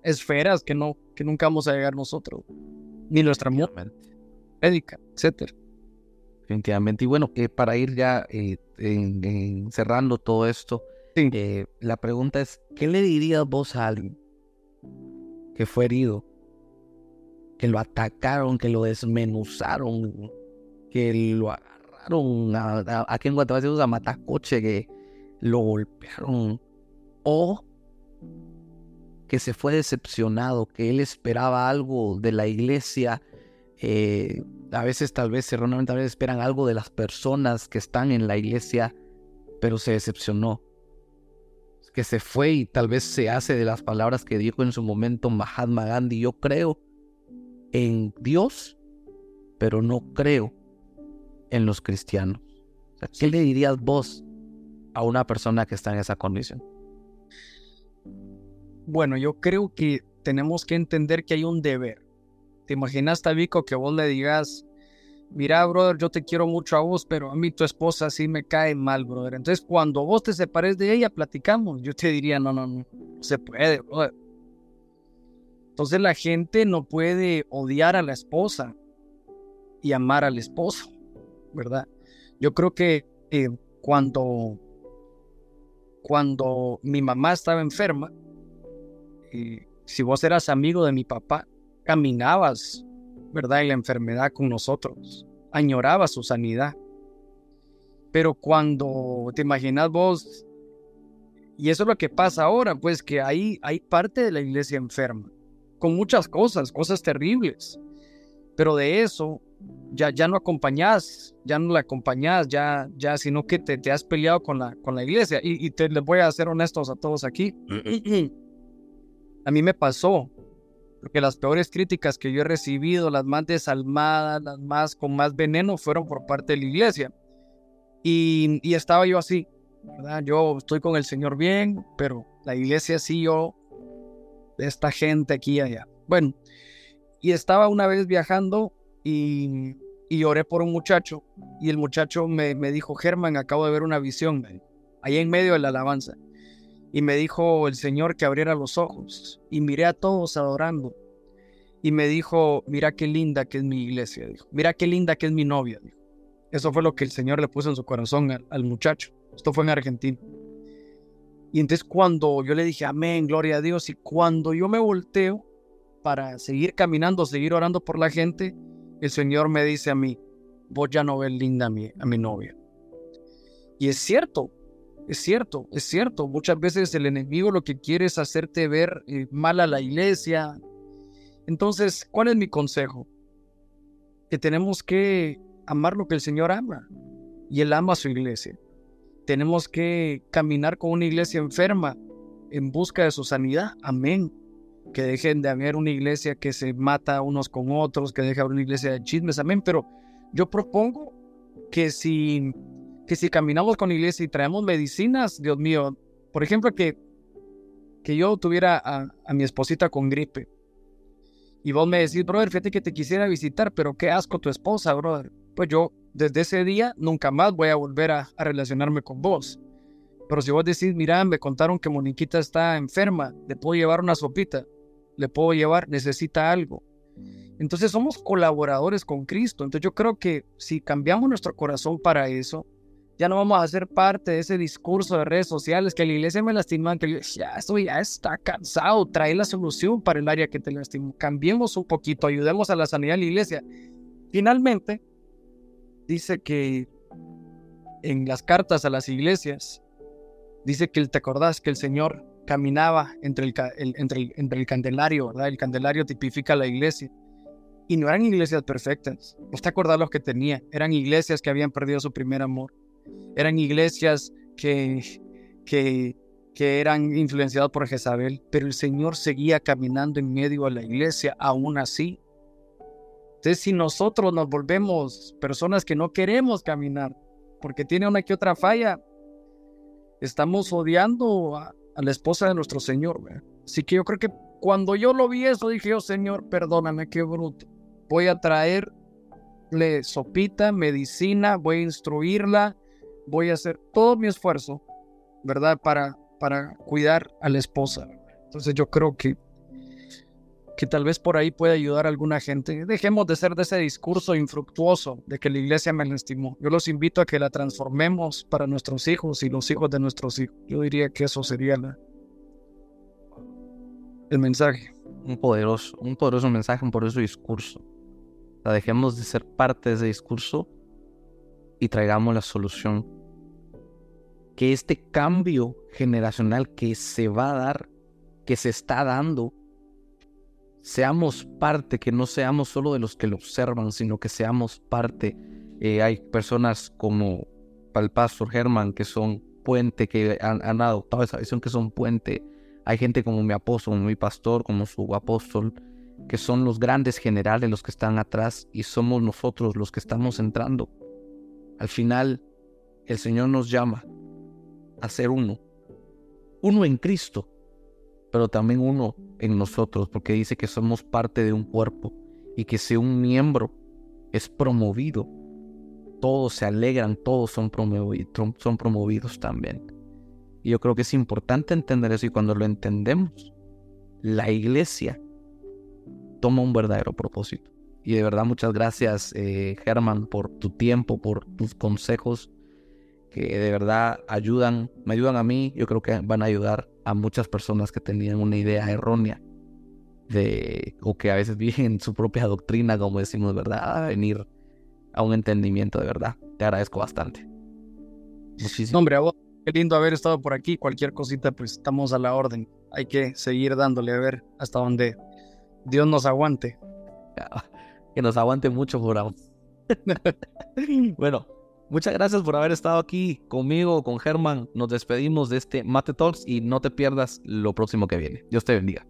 esferas que no, que nunca vamos a llegar nosotros, ni nuestra médica, etcétera. Definitivamente. Y bueno, que para ir ya eh, cerrando todo esto, eh, la pregunta es, ¿qué le dirías vos a alguien que fue herido, que lo atacaron, que lo desmenuzaron, que lo aquí en Guatemala se usa matacoche, que lo golpearon, o que se fue decepcionado, que él esperaba algo de la iglesia eh, a veces tal vez erróneamente a veces esperan algo de las personas que están en la iglesia, pero se decepcionó. Que se fue y tal vez se hace de las palabras que dijo en su momento Mahatma Gandhi. Yo creo en Dios, pero no creo en los cristianos. ¿Qué le dirías vos a una persona que está en esa condición? Bueno, yo creo que tenemos que entender que hay un deber ¿Te imaginas, Tabico, que vos le digas, mira, brother, yo te quiero mucho a vos, pero a mí tu esposa sí me cae mal, brother. Entonces, cuando vos te separes de ella, platicamos. Yo te diría, no, no, no, no se puede, brother. Entonces la gente no puede odiar a la esposa y amar al esposo, ¿verdad? Yo creo que eh, cuando, cuando mi mamá estaba enferma, eh, si vos eras amigo de mi papá, caminabas, ¿verdad? En la enfermedad con nosotros, añorabas su sanidad. Pero cuando te imaginas vos, y eso es lo que pasa ahora, pues que hay, hay parte de la iglesia enferma, con muchas cosas, cosas terribles. Pero de eso ya, ya no acompañás, ya no la acompañás, ya, ya, sino que te, te has peleado con la, con la iglesia. Y, y te les voy a ser honestos a todos aquí. a mí me pasó porque las peores críticas que yo he recibido, las más desalmadas, las más con más veneno, fueron por parte de la iglesia. Y, y estaba yo así, ¿verdad? Yo estoy con el Señor bien, pero la iglesia sí, yo, esta gente aquí y allá. Bueno, y estaba una vez viajando y, y oré por un muchacho, y el muchacho me, me dijo, Germán, acabo de ver una visión, ahí en medio de la alabanza. Y me dijo el Señor que abriera los ojos. Y miré a todos adorando. Y me dijo, mira qué linda que es mi iglesia. Dijo, mira qué linda que es mi novia. Dijo. Eso fue lo que el Señor le puso en su corazón al, muchacho. Esto fue en Argentina. Y entonces cuando yo le dije, amén, gloria a Dios, y cuando yo me volteo para seguir caminando, seguir orando por la gente, el Señor me dice a mí, vos ya no ves linda a mi, a mi novia. Y es cierto, es cierto, es cierto. Muchas veces el enemigo lo que quiere es hacerte ver eh, mal a la iglesia. Entonces, ¿cuál es mi consejo? Que tenemos que amar lo que el Señor ama. y Él ama a su iglesia. Tenemos que caminar con una iglesia enferma en busca de su sanidad. Amén. Que dejen de haber una iglesia que se mata unos con otros, que deje de haber una iglesia de chismes. Amén. Pero yo propongo que si, que si caminamos con la iglesia y traemos medicinas, Dios mío, por ejemplo, que, que yo tuviera a, a mi esposita con gripe y vos me decís, brother, fíjate que te quisiera visitar, pero qué asco tu esposa, brother. Pues yo desde ese día nunca más voy a volver a, relacionarme con vos. Pero si vos decís, mira, me contaron que Moniquita está enferma, le puedo llevar una sopita, le puedo llevar, necesita algo. Entonces somos colaboradores con Cristo. Entonces yo creo que si cambiamos nuestro corazón para eso, ya no vamos a ser parte de ese discurso de redes sociales que la iglesia me lastima, que ya estoy, ya está cansado, trae la solución para el área que te lastimó. Cambiemos un poquito, ayudemos a la sanidad de la iglesia. Finalmente, dice que en las cartas a las iglesias, dice que te acordás que el Señor caminaba entre el, entre, entre el candelario, ¿verdad? El candelario tipifica la iglesia. Y no eran iglesias perfectas. ¿Vos te acordás los que tenía? Eran iglesias que habían perdido su primer amor eran iglesias que, que, que eran influenciadas por Jezabel, pero el Señor seguía caminando en medio de la iglesia aún así. Entonces, si nosotros nos volvemos personas que no queremos caminar porque tiene una que otra falla, estamos odiando a, la esposa de nuestro Señor. Así que yo creo que cuando yo lo vi eso, dije yo, Señor, perdóname, qué bruto. Voy a traerle sopita, medicina, voy a instruirla, voy a hacer todo mi esfuerzo, ¿verdad? Para, para cuidar a la esposa. Entonces yo creo que, que tal vez por ahí puede ayudar a alguna gente. Dejemos de ser de ese discurso infructuoso de que la iglesia me lastimó. Yo los invito a que la transformemos para nuestros hijos y los hijos de nuestros hijos. Yo diría que eso sería el mensaje. Un poderoso, un poderoso mensaje, un poderoso discurso. O dejemos de ser parte de ese discurso y traigamos la solución que este cambio generacional que se va a dar, que se está dando, seamos parte, que no seamos solo de los que lo observan, sino que seamos parte. Eh, hay personas como el pastor Germán que son puente, que han, han, adoptado esa visión, que son puente. Hay gente como mi apóstol, como mi pastor, como su apóstol, que son los grandes generales, los que están atrás, y somos nosotros los que estamos entrando. Al final, el Señor nos llama a ser uno. Uno en Cristo, pero también uno en nosotros, porque dice que somos parte de un cuerpo y que si un miembro es promovido, todos se alegran, todos son, son promovidos también. Y yo creo que es importante entender eso y cuando lo entendemos, la iglesia toma un verdadero propósito. Y de verdad muchas gracias, eh, Germán, por tu tiempo, por tus consejos que de verdad ayudan, me ayudan a mí, yo creo que van a ayudar a muchas personas que tenían una idea errónea de, o que a veces viven su propia doctrina, como decimos, ¿verdad? A venir a un entendimiento de verdad. Te agradezco bastante. Muchísimo. hombre, a vos, qué lindo haber estado por aquí. Cualquier cosita, pues estamos a la orden. Hay que seguir dándole a ver hasta donde Dios nos aguante. Que nos aguante mucho por ahora. bueno, Muchas gracias por haber estado aquí conmigo, con Germán. Nos despedimos de este Mate Talks y no te pierdas lo próximo que viene. Dios te bendiga.